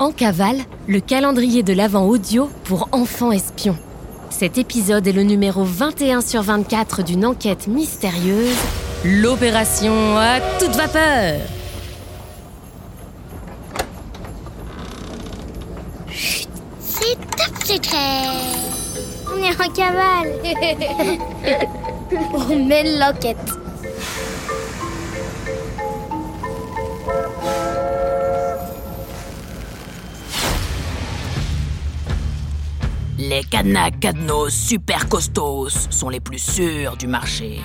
En cavale, le calendrier de l'Avent audio pour enfants espions. Cet épisode est le numéro 21 sur 24 d'une enquête mystérieuse, l'opération à toute vapeur. C'est top secret On est en cavale On mène l'enquête Les cadenas cadenos super costauds sont les plus sûrs du marché.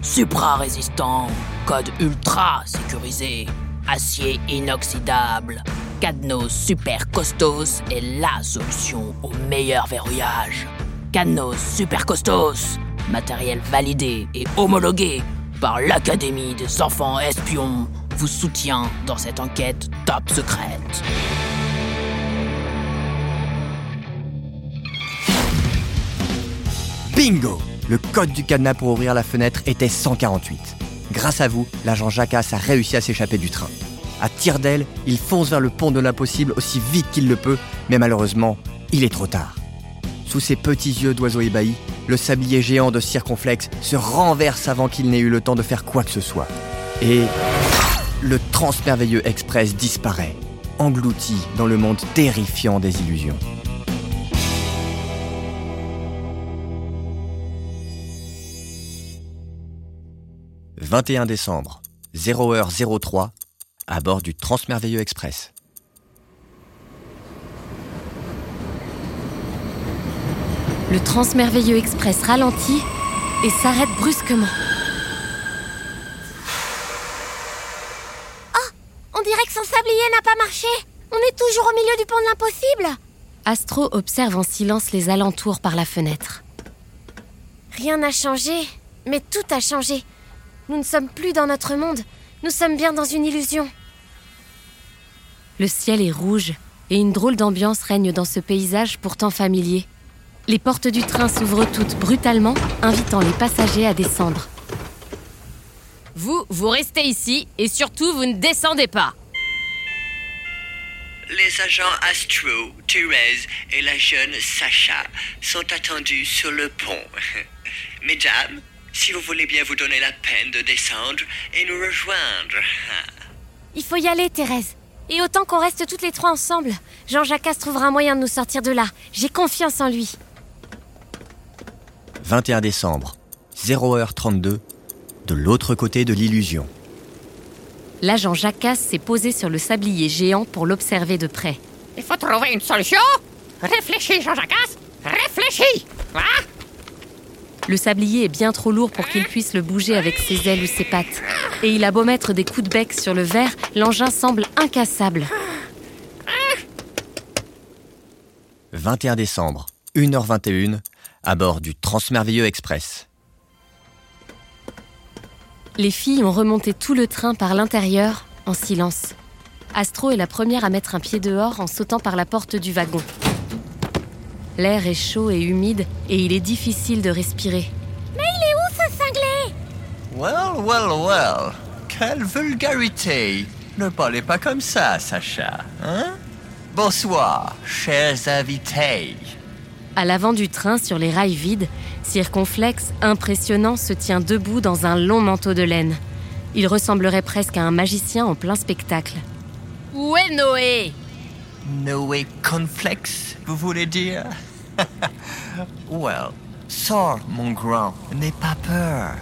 Supra résistant, code ultra sécurisé, acier inoxydable. Cadenos super costos est la solution au meilleur verrouillage. Cadenos super costos, matériel validé et homologué par l'Académie des enfants espions, vous soutient dans cette enquête top secrète. Bingo Le code du cadenas pour ouvrir la fenêtre était 148. Grâce à vous, l'agent Jacasse a réussi à s'échapper du train. À tire d'aile, il fonce vers le pont de l'impossible aussi vite qu'il le peut, mais malheureusement, il est trop tard. Sous ses petits yeux d'oiseau ébahi, le sablier géant de circonflexe se renverse avant qu'il n'ait eu le temps de faire quoi que ce soit. Et le transmerveilleux express disparaît, englouti dans le monde terrifiant des illusions. 21 décembre, 0h03, à bord du Transmerveilleux Express. Le Transmerveilleux Express ralentit et s'arrête brusquement. On dirait que son sablier n'a pas marché On est toujours au milieu du pont de l'impossible Astro observe en silence les alentours par la fenêtre. Rien n'a changé, mais tout a changé. Nous ne sommes plus dans notre monde, nous sommes bien dans une illusion. Le ciel est rouge et une drôle d'ambiance règne dans ce paysage pourtant familier. Les portes du train s'ouvrent toutes brutalement, invitant les passagers à descendre. Vous, vous restez ici et surtout, vous ne descendez pas. Les agents Astro, Thérèse et la jeune Sacha sont attendus sur le pont. Mesdames, si vous voulez bien vous donner la peine de descendre et nous rejoindre. Il faut y aller, Thérèse. Et autant qu'on reste toutes les trois ensemble, Jean-Jacques trouvera un moyen de nous sortir de là. J'ai confiance en lui. 21 décembre, 0h32, de l'autre côté de l'illusion. L'agent Jacasse s'est posé sur le sablier géant pour l'observer de près. Il faut trouver une solution. Réfléchis, Jean-Jacques. Réfléchis. Le sablier est bien trop lourd pour qu'il puisse le bouger avec ses ailes ou ses pattes. Et il a beau mettre des coups de bec sur le verre, l'engin semble incassable. 21 décembre, 1h21, à bord du Transmerveilleux Express. Les filles ont remonté tout le train par l'intérieur, en silence. Astro est la première à mettre un pied dehors en sautant par la porte du wagon. L'air est chaud et humide et il est difficile de respirer. Où ce cinglé? Well, well, well. Quelle vulgarité. Ne parlez pas comme ça, Sacha. Hein? Bonsoir, chers invités. À l'avant du train, sur les rails vides, Circonflexe, impressionnant, se tient debout dans un long manteau de laine. Il ressemblerait presque à un magicien en plein spectacle. Où est Noé? Noé Conflex, vous voulez dire? Well, sors, mon grand, n'aie pas peur.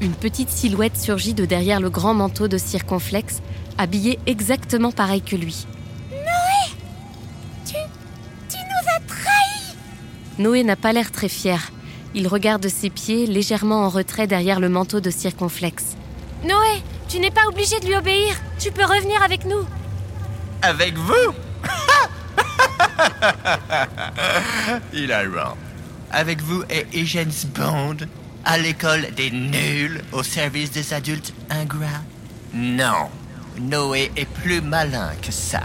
Une petite silhouette surgit de derrière le grand manteau de Circonflexe, habillé exactement pareil que lui. Tu nous as trahis Noé n'a pas l'air très fier. Il regarde ses pieds légèrement en retrait derrière le manteau de Circonflexe. Noé, tu n'es pas obligé de lui obéir. Tu peux revenir avec nous. Avec vous Il a raison. Avec vous et James Bond, à l'école des nuls, au service des adultes ingrats Non. Noé est plus malin que ça.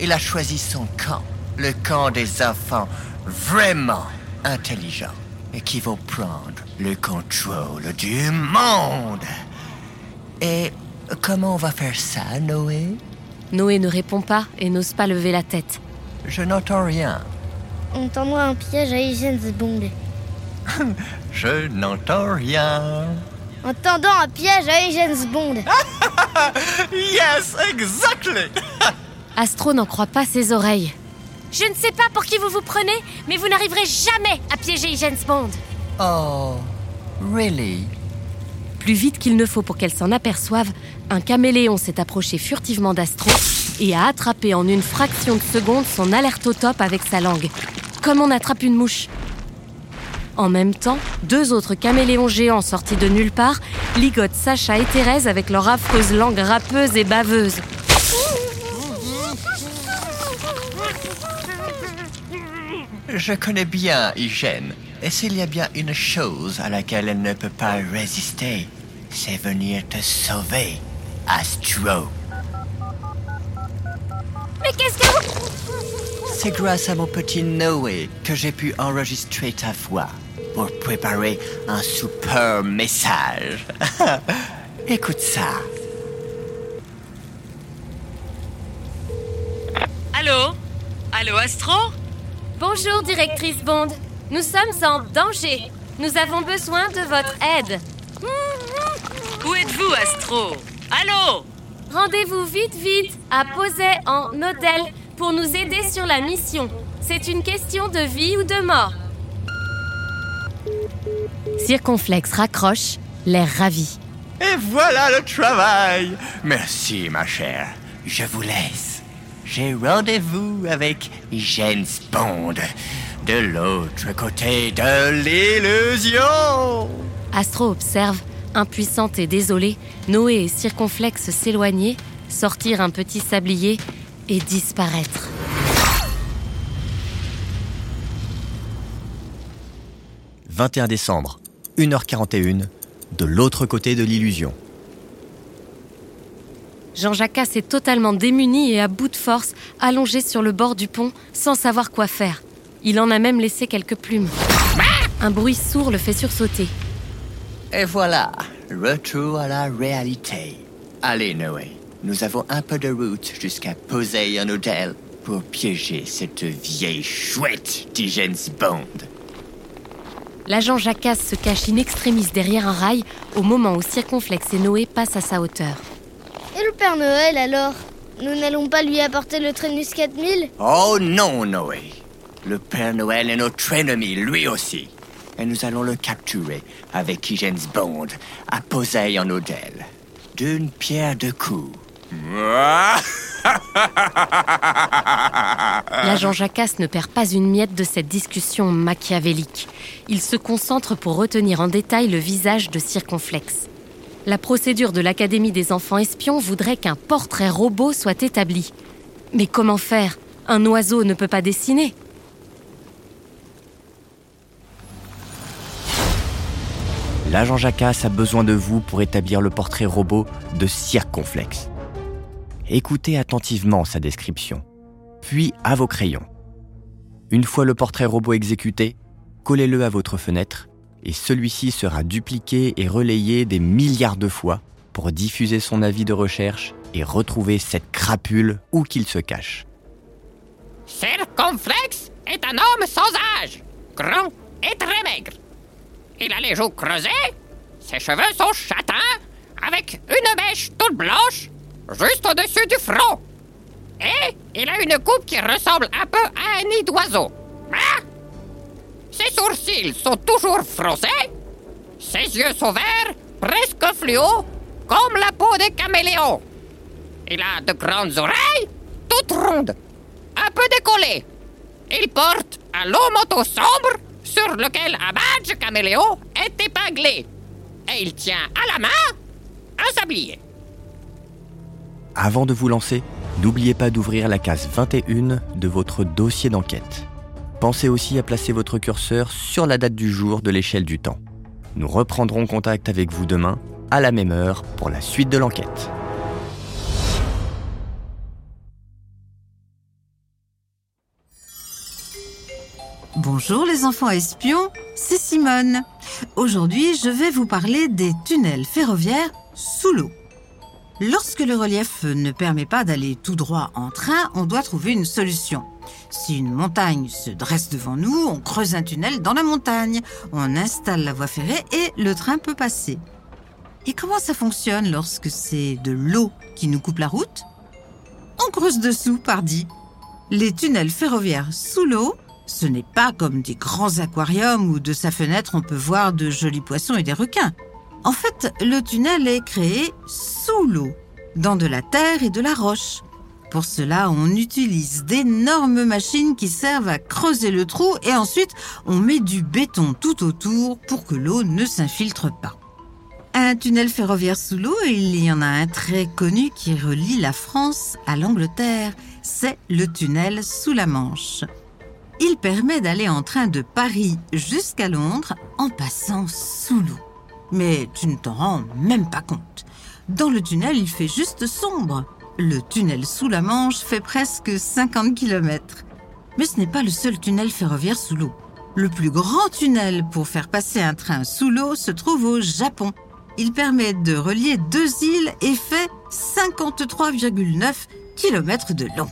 Il a choisi son camp, le camp des enfants vraiment intelligents et qui vont prendre le contrôle du monde. Et comment on va faire ça, Noé? Noé ne répond pas et n'ose pas lever la tête. Je n'entends rien. Entends-moi un piège à James Bond. Je n'entends rien. Entendant un piège à James Bond. Yes, exactly. Astro n'en croit pas ses oreilles. Je ne sais pas pour qui vous vous prenez, mais vous n'arriverez jamais à piéger James Bond. Oh, really? Plus vite qu'il ne faut pour qu'elle s'en aperçoive, un caméléon s'est approché furtivement d'Astro et a attrapé en une fraction de seconde son alerte au top avec sa langue, comme on attrape une mouche. En même temps, deux autres caméléons géants sortis de nulle part ligotent Sacha et Thérèse avec leur affreuse langue râpeuse et baveuse. Je connais bien Hygiène. Et s'il y a bien une chose à laquelle elle ne peut pas résister, c'est venir te sauver, Astro. Mais qu'est-ce que vous... C'est grâce à mon petit Noé que j'ai pu enregistrer ta voix pour préparer un super message. Écoute ça. Allô? Allô, Astro? Bonjour, directrice Bond. Nous sommes en danger. Nous avons besoin de votre aide. Astro Allô? Rendez-vous vite, vite à poser en hôtel pour nous aider sur la mission. C'est une question de vie ou de mort. Circonflexe raccroche, l'air ravi. Et voilà le travail. Merci, ma chère. Je vous laisse. J'ai rendez-vous avec James Bond de l'autre côté de l'illusion. Astro observe, impuissante et désolée, Noé et Circonflexe s'éloigner, sortir un petit sablier et disparaître. « 21 décembre, 1h41, de l'autre côté de l'illusion. Jean Jacques est totalement démuni et à bout de force, allongé sur le bord du pont, sans savoir quoi faire. Il en a même laissé quelques plumes. Un bruit sourd le fait sursauter. Et voilà, retour à la réalité. Allez, Noé, nous avons un peu de route jusqu'à poser un hôtel pour piéger cette vieille chouette d'Hygiène Bond. L'agent Jacasse se cache in extremis derrière un rail au moment où Circonflexe et Noé passent à sa hauteur. Et le Père Noël alors? Nous n'allons pas lui apporter le Trainus 4000 Oh non, Noé. Le Père Noël est notre ennemi, lui aussi. Et nous allons le capturer avec Hygiène Bond à poser en hôtel. D'une pierre deux coups. L'agent Jacasse ne perd pas une miette de cette discussion machiavélique. Il se concentre pour retenir en détail le visage de Circonflexe. La procédure de l'Académie des enfants espions voudrait qu'un portrait robot soit établi. Mais comment faire? Un oiseau ne peut pas dessiner. L'agent Jacasse a besoin de vous pour établir le portrait robot de Circonflexe. Écoutez attentivement sa description, puis à vos crayons. Une fois le portrait robot exécuté, collez-le à votre fenêtre et celui-ci sera dupliqué et relayé des milliards de fois pour diffuser son avis de recherche et retrouver cette crapule où qu'il se cache. Circonflexe est un homme sans âge, grand et très maigre. Il a les joues creusées, ses cheveux sont châtains, avec une mèche toute blanche, juste au-dessus du front. Et il a une coupe qui ressemble un peu à un nid d'oiseau. Ah ses sourcils sont toujours froncés, ses yeux sont verts, presque fluo, comme la peau des caméléons. Il a de grandes oreilles, toutes rondes, un peu décollées. Il porte un long manteau sombre sur lequel un badge caméléon est épinglé. Et il tient à la main un sablier. Avant de vous lancer, n'oubliez pas d'ouvrir la case 21 de votre dossier d'enquête. Pensez aussi à placer votre curseur sur la date du jour de l'échelle du temps. Nous reprendrons contact avec vous demain, à la même heure, pour la suite de l'enquête. Bonjour les enfants espions, c'est Simone. Aujourd'hui, je vais vous parler des tunnels ferroviaires sous l'eau. Lorsque le relief ne permet pas d'aller tout droit en train, on doit trouver une solution. Si une montagne se dresse devant nous, on creuse un tunnel dans la montagne, on installe la voie ferrée et le train peut passer. Et comment ça fonctionne lorsque c'est de l'eau qui nous coupe la route? On creuse dessous, pardi. Les tunnels ferroviaires sous l'eau, ce n'est pas comme des grands aquariums où de sa fenêtre on peut voir de jolis poissons et des requins. En fait, le tunnel est créé sous l'eau, dans de la terre et de la roche. Pour cela, on utilise d'énormes machines qui servent à creuser le trou et ensuite on met du béton tout autour pour que l'eau ne s'infiltre pas. Un tunnel ferroviaire sous l'eau, il y en a un très connu qui relie la France à l'Angleterre. C'est le tunnel sous la Manche. Il permet d'aller en train de Paris jusqu'à Londres en passant sous l'eau. Mais tu ne t'en rends même pas compte. Dans le tunnel, il fait juste sombre. Le tunnel sous la Manche fait presque 50 km. Mais ce n'est pas le seul tunnel ferroviaire sous l'eau. Le plus grand tunnel pour faire passer un train sous l'eau se trouve au Japon. Il permet de relier deux îles et fait 53,9 km de long.